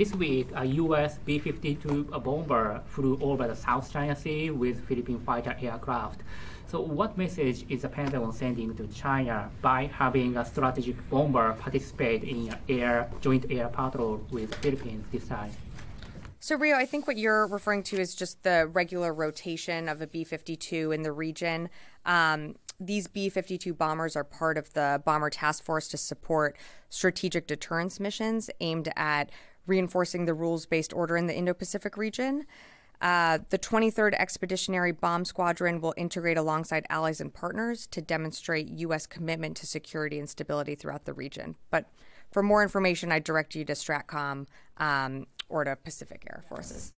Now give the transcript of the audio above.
this week, a U.S. B-52 bomber flew over the South China Sea with Philippine fighter aircraft. So, what message is the Pentagon sending to China by having a strategic bomber participate in air joint air patrol with Philippines this time? So, Rio, I think what you're referring to is just the regular rotation of a B 52 in the region. Um, these B 52 bombers are part of the Bomber Task Force to support strategic deterrence missions aimed at reinforcing the rules based order in the Indo Pacific region. Uh, the 23rd Expeditionary Bomb Squadron will integrate alongside allies and partners to demonstrate U.S. commitment to security and stability throughout the region. But for more information, I direct you to STRATCOM um, or to Pacific Air Forces.